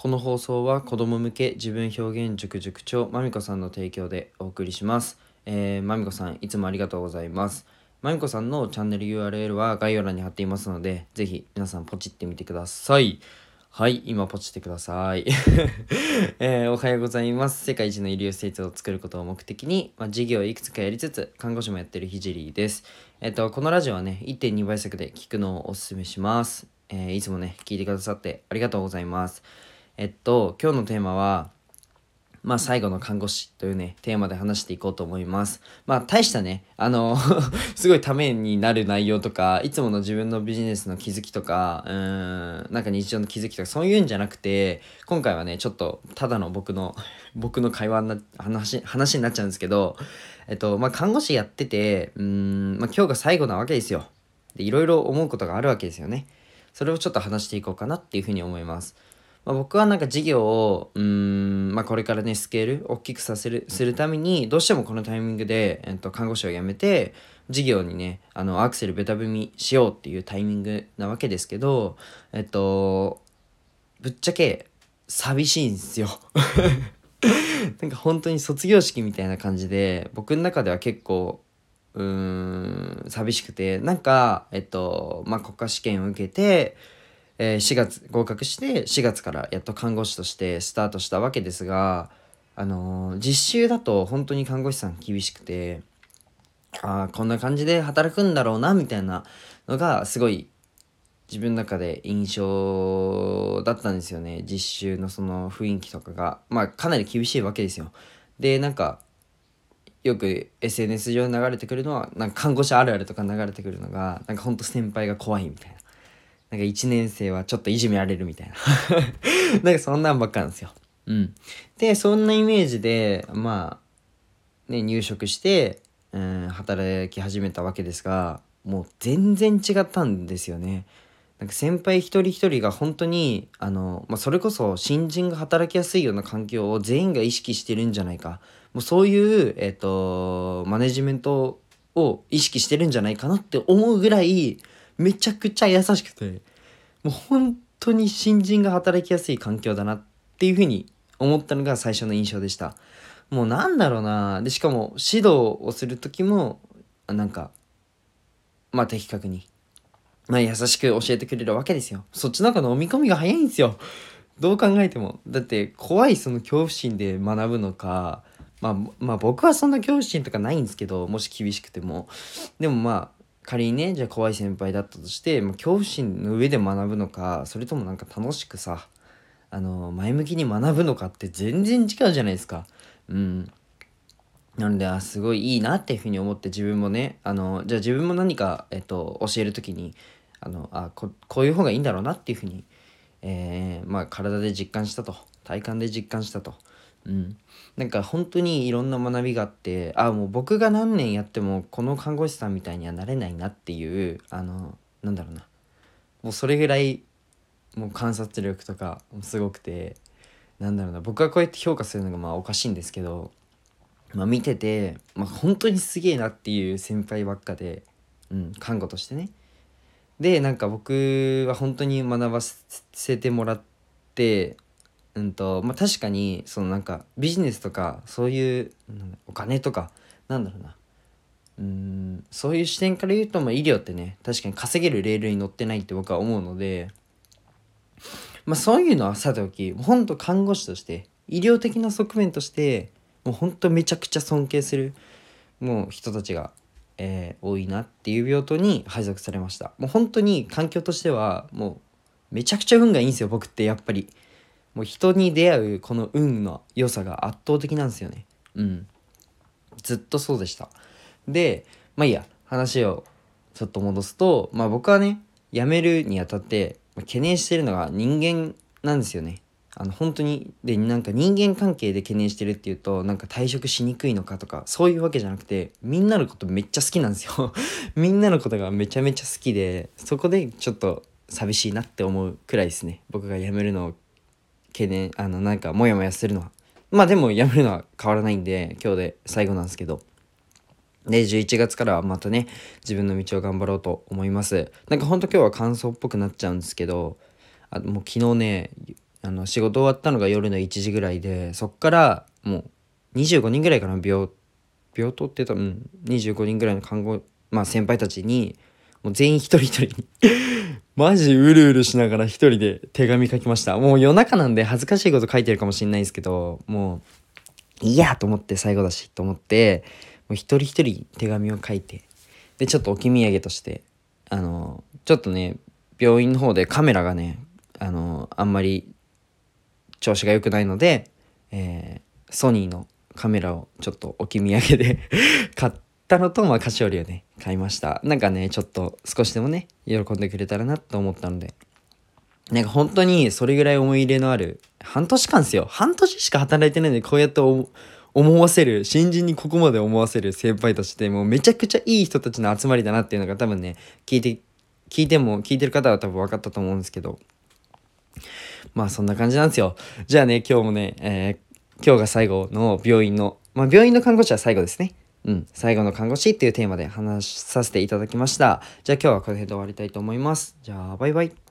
この放送は子供向け自分表現塾塾長まみこさんの提供でお送りします。えー、まみこさんいつもありがとうございます。まみこさんのチャンネル URL は概要欄に貼っていますので、ぜひ皆さんポチってみてください。はい、今ポチってください。えー、おはようございます。世界一の医療施設を作ることを目的に、まあ、事業をいくつかやりつつ、看護師もやってるひじりです。えっ、ー、と、このラジオはね、1.2倍速で聞くのをおすすめします。えー、いつもね、聞いてくださってありがとうございます。えっと、今日のテーマは、まあ最後の看護師というね、テーマで話していこうと思います。まあ大したね、あの すごいためになる内容とか、いつもの自分のビジネスの気づきとか、うん、なんか日常の気づきとか、そういうんじゃなくて、今回はね、ちょっとただの僕の 僕の会話な、話、話になっちゃうんですけど、えっと、まあ看護師やってて、うん、まあ今日が最後なわけですよ。で、いろいろ思うことがあるわけですよね。それをちょっと話していこうかなっていうふうに思います。まあ、僕はなんか事業をうん、まあ、これからねスケール大きくさせるするためにどうしてもこのタイミングで、えっと、看護師を辞めて事業にねあのアクセルベタ踏みしようっていうタイミングなわけですけどえっとぶっちゃけ寂しいんですよ。なんか本当に卒業式みたいな感じで僕の中では結構うん寂しくてなんかえっとまあ国家試験を受けてえー、4月合格して4月からやっと看護師としてスタートしたわけですが、あのー、実習だと本当に看護師さん厳しくてあこんな感じで働くんだろうなみたいなのがすごい自分の中で印象だったんですよね。実習のその雰囲気とかが。まあかなり厳しいわけですよ。でなんかよく SNS 上に流れてくるのはなんか看護師あるあるとか流れてくるのがなんかほんと先輩が怖いみたいな。なんか1年生はちょっといじめられるみたいな なんかそんなんばっかなんですよ。うん。で、そんなイメージで、まあ、ね、入職して、うん、働き始めたわけですが、もう全然違ったんですよね。なんか先輩一人一人が本当に、あの、まあ、それこそ新人が働きやすいような環境を全員が意識してるんじゃないか。もうそういう、えっ、ー、と、マネジメントを意識してるんじゃないかなって思うぐらい、めちゃくちゃ優しくて、もう本当に新人が働きやすい環境だなっていうふうに思ったのが最初の印象でした。もうなんだろうなで、しかも指導をする時も、なんか、まあ的確に、まあ優しく教えてくれるわけですよ。そっちの中の飲み込みが早いんですよ。どう考えても。だって怖いその恐怖心で学ぶのか、まあ、まあ僕はそんな恐怖心とかないんですけど、もし厳しくても。でもまあ、仮にねじゃあ怖い先輩だったとして、まあ、恐怖心の上で学ぶのかそれともなんか楽しくさあの前向きに学ぶのかって全然違うじゃないですか。うん。なので、あ、すごいいいなっていうふうに思って自分もね、あの、じゃあ自分も何か、えっと、教える時に、あの、あこ、こういう方がいいんだろうなっていうふうに、えー、まあ、体で実感したと。体感で実感したと。うん、なんか本当にいろんな学びがあってあもう僕が何年やってもこの看護師さんみたいにはなれないなっていうあのなんだろうな。もうそれぐらいもう観察力とかすごくてなんだろうな。僕がこうやって評価するのがまあおかしいんですけど、まあ、見てて、まあ、本当にすげえなっていう先輩ばっかで、うん、看護としてね。でなんか僕は本当に学ばせてもらってうんとまあ確かにそのなんかビジネスとかそういうお金とかなんだろうなうんそういう視点から言うと、まあ、医療ってね確かに稼げるレールに乗ってないって僕は思うのでまあそういうのはさておきほんと看護師として医療的な側面としてもうほんとめちゃくちゃ尊敬するもう人たちが、えー、多いなっていう病棟に配属されましたもう本当に環境としてはもうめちゃくちゃ運がいいんですよ僕ってやっぱり。もう人に出会うこの運の良さが圧倒的なんですよね。うん。ずっとそうでした。でまあいいや。話をちょっと戻すとまあ僕はね辞めるにあたって懸念してるのが人間なんですよね。あの本当にでなんか人間関係で懸念してるっていうとなんか退職しにくいのかとかそういうわけじゃなくてみんなのことめっちゃ好きなんですよ。みんなのことがめちゃめちゃ好きでそこでちょっと寂しいなって思うくらいですね。僕が辞めるのを懸念あのなんかモヤモヤするのは。まあでもやめるのは変わらないんで今日で最後なんですけど。で11月からはまたね自分の道を頑張ろうと思います。なんかほんと今日は感想っぽくなっちゃうんですけどあもう昨日ねあの仕事終わったのが夜の1時ぐらいでそっからもう25人ぐらいかな病病棟って言ったらうん25人ぐらいの看護まあ先輩たちにもう全員一人一人にマジうるうるしながら一人で手紙書きました。もう夜中なんで恥ずかしいこと書いてるかもしれないですけどもういやと思って最後だしと思ってもう一人一人手紙を書いてでちょっと置き土産としてあのちょっとね病院の方でカメラがねあのあんまり調子が良くないので、えー、ソニーのカメラをちょっと置き土産で買ってったのと、まあ、菓子折りをね買いました。なんかねちょっと少しでもね喜んでくれたらなと思ったので。なんか本当にそれぐらい思い入れのある半年間ですよ。半年しか働いてないのにこうやって思わせる新人にここまで思わせる先輩たちってもうめちゃくちゃいい人たちの集まりだなっていうのが多分ね聞いて聞いても聞いてる方は多分分かったと思うんですけど。まあそんな感じなんですよ。じゃあね今日もね、えー、今日が最後の病院のまあ病院の看護師は最後ですね。うん、最後の看護師っていうテーマで話させていただきました。じゃあ今日はこの辺で終わりたいと思います。じゃあバイバイ。